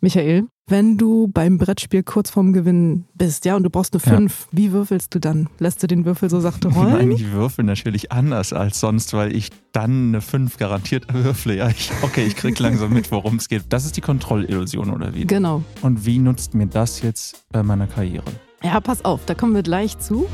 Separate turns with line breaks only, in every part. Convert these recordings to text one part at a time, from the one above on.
Michael, wenn du beim Brettspiel kurz vorm Gewinn bist, ja, und du brauchst eine 5, ja. wie würfelst du dann? Lässt du den Würfel so sachte rollen?
Nein, ich würfel natürlich anders als sonst, weil ich dann eine 5 garantiert würfle. Ja, ich, okay, ich krieg langsam mit, worum es geht. Das ist die Kontrollillusion, oder wie?
Genau.
Und wie nutzt mir das jetzt bei meiner Karriere?
Ja, pass auf, da kommen wir gleich zu.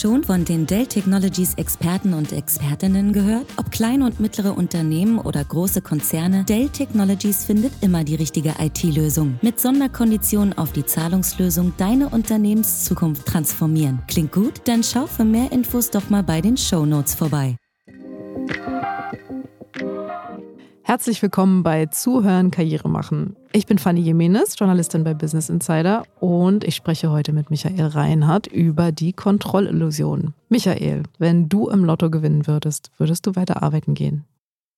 Schon von den Dell Technologies Experten und Expertinnen gehört? Ob kleine und mittlere Unternehmen oder große Konzerne, Dell Technologies findet immer die richtige IT-Lösung. Mit Sonderkonditionen auf die Zahlungslösung deine Unternehmenszukunft transformieren. Klingt gut? Dann schau für mehr Infos doch mal bei den Show Notes vorbei.
Herzlich willkommen bei Zuhören Karriere machen. Ich bin Fanny Jimenez, Journalistin bei Business Insider und ich spreche heute mit Michael Reinhardt über die Kontrollillusion. Michael, wenn du im Lotto gewinnen würdest, würdest du weiter arbeiten gehen?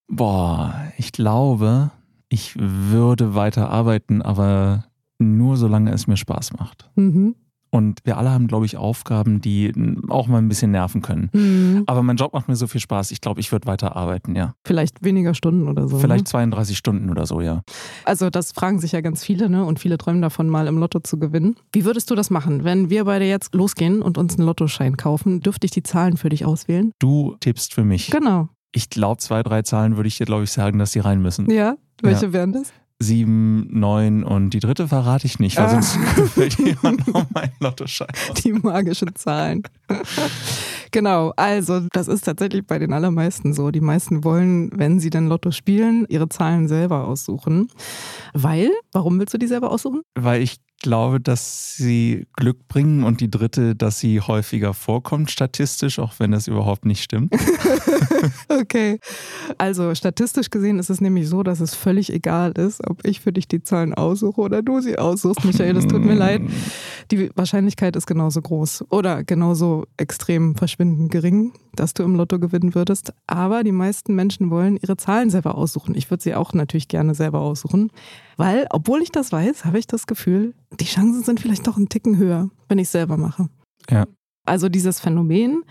Boah, ich glaube, ich würde weiter arbeiten, aber nur solange es mir Spaß macht. Mhm. Und wir alle haben, glaube ich, Aufgaben, die auch mal ein bisschen nerven können. Mhm. Aber mein Job macht mir so viel Spaß. Ich glaube, ich würde weiter arbeiten, ja.
Vielleicht weniger Stunden oder so.
Vielleicht 32 ne? Stunden oder so, ja.
Also das fragen sich ja ganz viele, ne? Und viele träumen davon, mal im Lotto zu gewinnen. Wie würdest du das machen? Wenn wir beide jetzt losgehen und uns einen Lottoschein kaufen, dürfte ich die Zahlen für dich auswählen?
Du tippst für mich.
Genau.
Ich glaube, zwei, drei Zahlen würde ich dir, glaube ich, sagen, dass die rein müssen.
Ja? Welche ja. wären das?
Sieben, neun und die dritte verrate ich nicht, weil ah. sonst fällt jemand noch mein Lottoschein.
Die magischen Zahlen. genau, also das ist tatsächlich bei den allermeisten so. Die meisten wollen, wenn sie dann Lotto spielen, ihre Zahlen selber aussuchen. Weil, warum willst du die selber aussuchen?
Weil ich glaube, dass sie Glück bringen und die dritte, dass sie häufiger vorkommt statistisch, auch wenn das überhaupt nicht stimmt.
okay. Also statistisch gesehen ist es nämlich so, dass es völlig egal ist, ob ich für dich die Zahlen aussuche oder du sie aussuchst, Michael. Es tut mir leid. Die Wahrscheinlichkeit ist genauso groß oder genauso extrem verschwindend gering, dass du im Lotto gewinnen würdest. Aber die meisten Menschen wollen ihre Zahlen selber aussuchen. Ich würde sie auch natürlich gerne selber aussuchen. Weil, obwohl ich das weiß, habe ich das Gefühl, die Chancen sind vielleicht doch einen Ticken höher, wenn ich es selber mache.
Ja.
Also dieses Phänomen,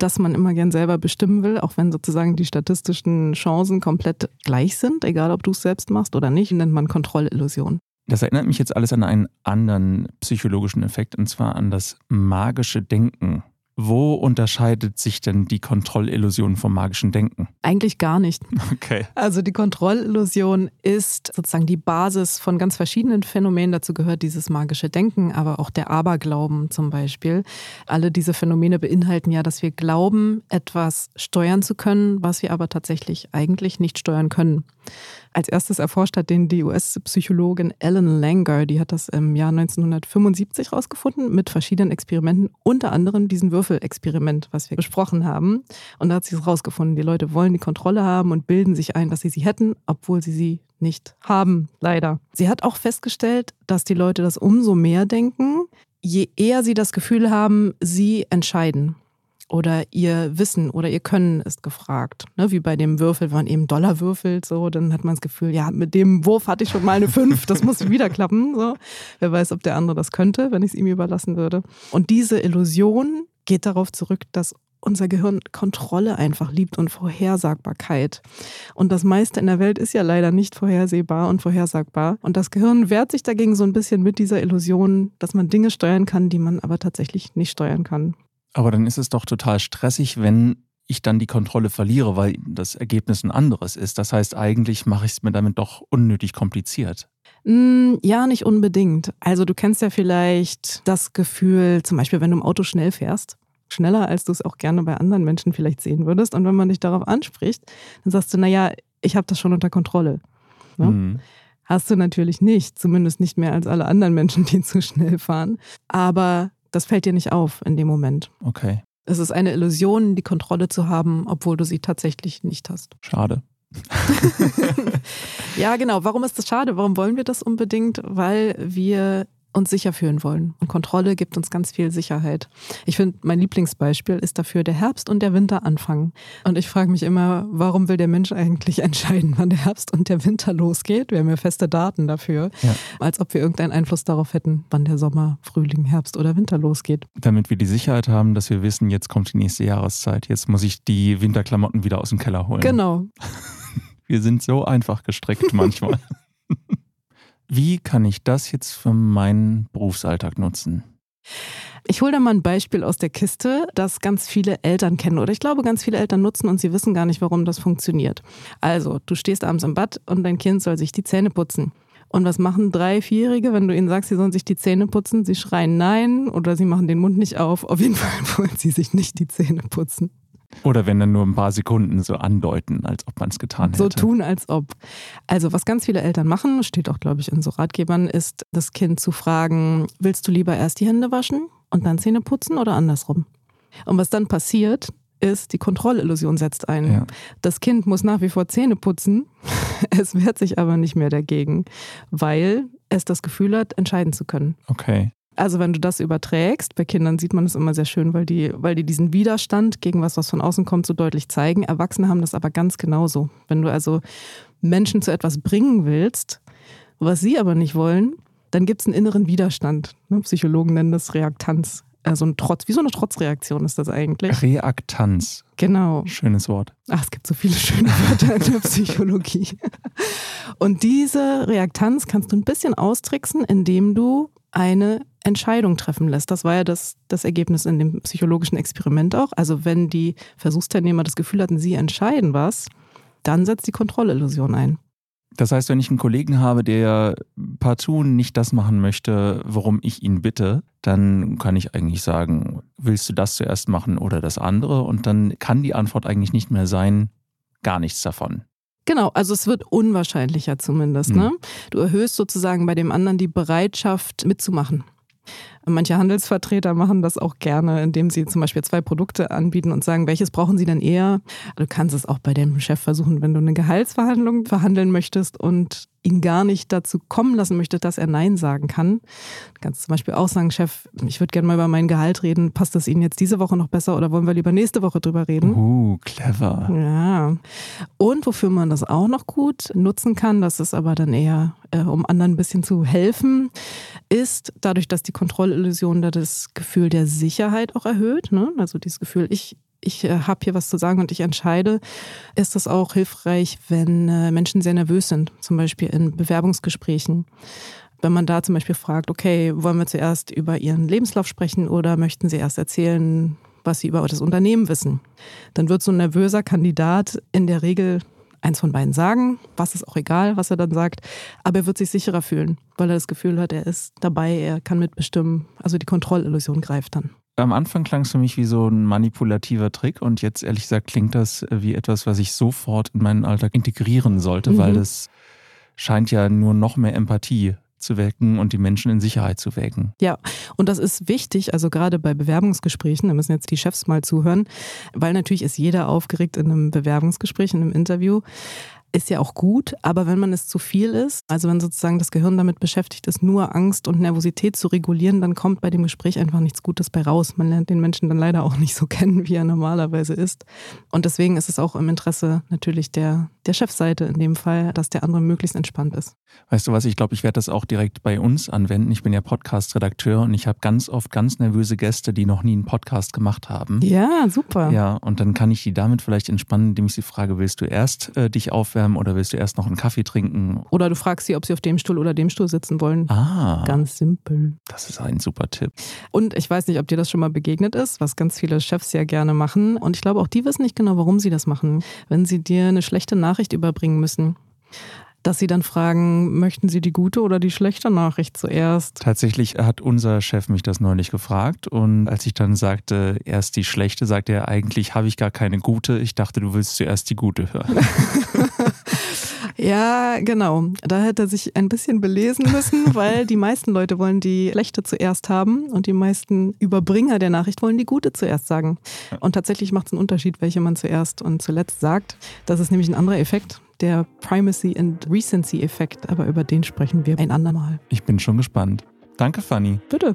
dass man immer gern selber bestimmen will, auch wenn sozusagen die statistischen Chancen komplett gleich sind, egal ob du es selbst machst oder nicht, nennt man Kontrollillusion.
Das erinnert mich jetzt alles an einen anderen psychologischen Effekt, und zwar an das magische Denken. Wo unterscheidet sich denn die Kontrollillusion vom magischen Denken?
Eigentlich gar nicht.
Okay.
Also die Kontrollillusion ist sozusagen die Basis von ganz verschiedenen Phänomenen. Dazu gehört dieses magische Denken, aber auch der Aberglauben zum Beispiel. Alle diese Phänomene beinhalten ja, dass wir glauben, etwas steuern zu können, was wir aber tatsächlich eigentlich nicht steuern können als erstes erforscht hat den die US-Psychologin Ellen Langer. Die hat das im Jahr 1975 rausgefunden mit verschiedenen Experimenten, unter anderem diesem Würfelexperiment, was wir besprochen haben. Und da hat sie es rausgefunden. Die Leute wollen die Kontrolle haben und bilden sich ein, dass sie sie hätten, obwohl sie sie nicht haben, leider. Sie hat auch festgestellt, dass die Leute das umso mehr denken, je eher sie das Gefühl haben, sie entscheiden oder ihr Wissen oder ihr Können ist gefragt. Ne, wie bei dem Würfel, wenn man eben Dollar würfelt, so, dann hat man das Gefühl, ja, mit dem Wurf hatte ich schon mal eine 5, das muss wieder klappen. So. Wer weiß, ob der andere das könnte, wenn ich es ihm überlassen würde. Und diese Illusion geht darauf zurück, dass unser Gehirn Kontrolle einfach liebt und Vorhersagbarkeit. Und das meiste in der Welt ist ja leider nicht vorhersehbar und vorhersagbar. Und das Gehirn wehrt sich dagegen so ein bisschen mit dieser Illusion, dass man Dinge steuern kann, die man aber tatsächlich nicht steuern kann.
Aber dann ist es doch total stressig, wenn ich dann die Kontrolle verliere, weil das Ergebnis ein anderes ist. Das heißt, eigentlich mache ich es mir damit doch unnötig kompliziert.
Mm, ja, nicht unbedingt. Also du kennst ja vielleicht das Gefühl, zum Beispiel, wenn du im Auto schnell fährst, schneller, als du es auch gerne bei anderen Menschen vielleicht sehen würdest. Und wenn man dich darauf anspricht, dann sagst du, naja, ich habe das schon unter Kontrolle. Ne? Mhm. Hast du natürlich nicht, zumindest nicht mehr als alle anderen Menschen, die zu schnell fahren. Aber das fällt dir nicht auf in dem Moment.
Okay.
Es ist eine Illusion, die Kontrolle zu haben, obwohl du sie tatsächlich nicht hast.
Schade.
ja, genau. Warum ist das schade? Warum wollen wir das unbedingt? Weil wir uns sicher fühlen wollen. Und Kontrolle gibt uns ganz viel Sicherheit. Ich finde, mein Lieblingsbeispiel ist dafür der Herbst und der Winter anfangen. Und ich frage mich immer, warum will der Mensch eigentlich entscheiden, wann der Herbst und der Winter losgeht? Wir haben ja feste Daten dafür, ja. als ob wir irgendeinen Einfluss darauf hätten, wann der Sommer, Frühling, Herbst oder Winter losgeht.
Damit wir die Sicherheit haben, dass wir wissen, jetzt kommt die nächste Jahreszeit. Jetzt muss ich die Winterklamotten wieder aus dem Keller holen.
Genau.
Wir sind so einfach gestrickt manchmal. Wie kann ich das jetzt für meinen Berufsalltag nutzen?
Ich hole da mal ein Beispiel aus der Kiste, das ganz viele Eltern kennen oder ich glaube, ganz viele Eltern nutzen und sie wissen gar nicht, warum das funktioniert. Also, du stehst abends im Bad und dein Kind soll sich die Zähne putzen. Und was machen drei, vierjährige, wenn du ihnen sagst, sie sollen sich die Zähne putzen? Sie schreien nein oder sie machen den Mund nicht auf. Auf jeden Fall wollen sie sich nicht die Zähne putzen.
Oder wenn dann nur ein paar Sekunden so andeuten, als ob man es getan hätte.
So tun, als ob. Also was ganz viele Eltern machen, steht auch, glaube ich, in so Ratgebern, ist das Kind zu fragen, willst du lieber erst die Hände waschen und dann Zähne putzen oder andersrum? Und was dann passiert, ist, die Kontrollillusion setzt ein. Ja. Das Kind muss nach wie vor Zähne putzen, es wehrt sich aber nicht mehr dagegen, weil es das Gefühl hat, entscheiden zu können.
Okay.
Also wenn du das überträgst, bei Kindern sieht man das immer sehr schön, weil die, weil die diesen Widerstand gegen was, was von außen kommt, so deutlich zeigen. Erwachsene haben das aber ganz genauso. Wenn du also Menschen zu etwas bringen willst, was sie aber nicht wollen, dann gibt es einen inneren Widerstand. Ne? Psychologen nennen das Reaktanz. Also ein Trotz, wie so eine Trotzreaktion ist das eigentlich.
Reaktanz.
Genau.
Schönes Wort.
Ach, es gibt so viele schöne Wörter in der Psychologie. Und diese Reaktanz kannst du ein bisschen austricksen, indem du eine Entscheidung treffen lässt. Das war ja das, das Ergebnis in dem psychologischen Experiment auch. Also wenn die Versuchsteilnehmer das Gefühl hatten, sie entscheiden was, dann setzt die Kontrollillusion ein.
Das heißt, wenn ich einen Kollegen habe, der partout nicht das machen möchte, worum ich ihn bitte, dann kann ich eigentlich sagen, willst du das zuerst machen oder das andere? Und dann kann die Antwort eigentlich nicht mehr sein, gar nichts davon.
Genau, also es wird unwahrscheinlicher zumindest. Mhm. Ne? Du erhöhst sozusagen bei dem anderen die Bereitschaft mitzumachen. Manche Handelsvertreter machen das auch gerne, indem sie zum Beispiel zwei Produkte anbieten und sagen, welches brauchen sie denn eher? Du kannst es auch bei dem Chef versuchen, wenn du eine Gehaltsverhandlung verhandeln möchtest und ihn gar nicht dazu kommen lassen möchte, dass er Nein sagen kann. Du kannst zum Beispiel auch sagen, Chef, ich würde gerne mal über mein Gehalt reden. Passt das Ihnen jetzt diese Woche noch besser oder wollen wir lieber nächste Woche drüber reden?
Uh, clever.
Ja. Und wofür man das auch noch gut nutzen kann, das ist aber dann eher, äh, um anderen ein bisschen zu helfen, ist dadurch, dass die Kontrollillusion da das Gefühl der Sicherheit auch erhöht. Ne? Also dieses Gefühl, ich ich äh, habe hier was zu sagen und ich entscheide, ist das auch hilfreich, wenn äh, Menschen sehr nervös sind, zum Beispiel in Bewerbungsgesprächen. Wenn man da zum Beispiel fragt, okay, wollen wir zuerst über Ihren Lebenslauf sprechen oder möchten Sie erst erzählen, was Sie über das Unternehmen wissen? Dann wird so ein nervöser Kandidat in der Regel eins von beiden sagen, was ist auch egal, was er dann sagt, aber er wird sich sicherer fühlen, weil er das Gefühl hat, er ist dabei, er kann mitbestimmen. Also die Kontrollillusion greift dann
am Anfang klang es für mich wie so ein manipulativer Trick und jetzt ehrlich gesagt klingt das wie etwas, was ich sofort in meinen Alltag integrieren sollte, mhm. weil das scheint ja nur noch mehr Empathie zu wecken und die Menschen in Sicherheit zu wecken.
Ja, und das ist wichtig, also gerade bei Bewerbungsgesprächen, da müssen jetzt die Chefs mal zuhören, weil natürlich ist jeder aufgeregt in einem Bewerbungsgespräch, in einem Interview ist ja auch gut, aber wenn man es zu viel ist, also wenn sozusagen das Gehirn damit beschäftigt ist, nur Angst und Nervosität zu regulieren, dann kommt bei dem Gespräch einfach nichts Gutes bei raus. Man lernt den Menschen dann leider auch nicht so kennen, wie er normalerweise ist. Und deswegen ist es auch im Interesse natürlich der, der Chefseite in dem Fall, dass der andere möglichst entspannt ist.
Weißt du was, ich glaube, ich werde das auch direkt bei uns anwenden. Ich bin ja Podcast-Redakteur und ich habe ganz oft ganz nervöse Gäste, die noch nie einen Podcast gemacht haben.
Ja, super.
Ja, und dann kann ich die damit vielleicht entspannen, indem ich sie frage, willst du erst äh, dich aufwärmen oder willst du erst noch einen Kaffee trinken?
Oder du fragst sie, ob sie auf dem Stuhl oder dem Stuhl sitzen wollen.
Ah.
Ganz simpel.
Das ist ein super Tipp.
Und ich weiß nicht, ob dir das schon mal begegnet ist, was ganz viele Chefs ja gerne machen. Und ich glaube, auch die wissen nicht genau, warum sie das machen. Wenn sie dir eine schlechte Nachricht überbringen müssen dass sie dann fragen, möchten Sie die gute oder die schlechte Nachricht zuerst?
Tatsächlich hat unser Chef mich das neulich gefragt und als ich dann sagte, erst die schlechte, sagte er, eigentlich habe ich gar keine gute. Ich dachte, du willst zuerst die gute hören.
ja, genau. Da hätte er sich ein bisschen belesen müssen, weil die meisten Leute wollen die schlechte zuerst haben und die meisten Überbringer der Nachricht wollen die gute zuerst sagen. Und tatsächlich macht es einen Unterschied, welche man zuerst und zuletzt sagt. Das ist nämlich ein anderer Effekt der Primacy and Recency Effekt, aber über den sprechen wir ein andermal.
Ich bin schon gespannt. Danke, Fanny.
Bitte.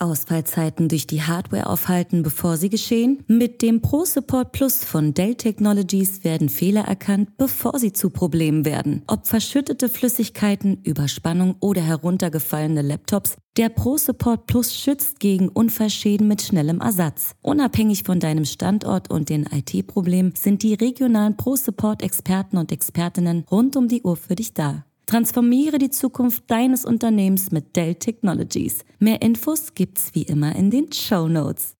Ausfallzeiten durch die Hardware aufhalten, bevor sie geschehen? Mit dem Pro Support Plus von Dell Technologies werden Fehler erkannt, bevor sie zu Problemen werden. Ob verschüttete Flüssigkeiten, Überspannung oder heruntergefallene Laptops, der Pro Support Plus schützt gegen Unfallschäden mit schnellem Ersatz. Unabhängig von deinem Standort und den IT-Problemen sind die regionalen Pro Support Experten und Expertinnen rund um die Uhr für dich da. Transformiere die Zukunft deines Unternehmens mit Dell Technologies. Mehr Infos gibt's wie immer in den Show Notes.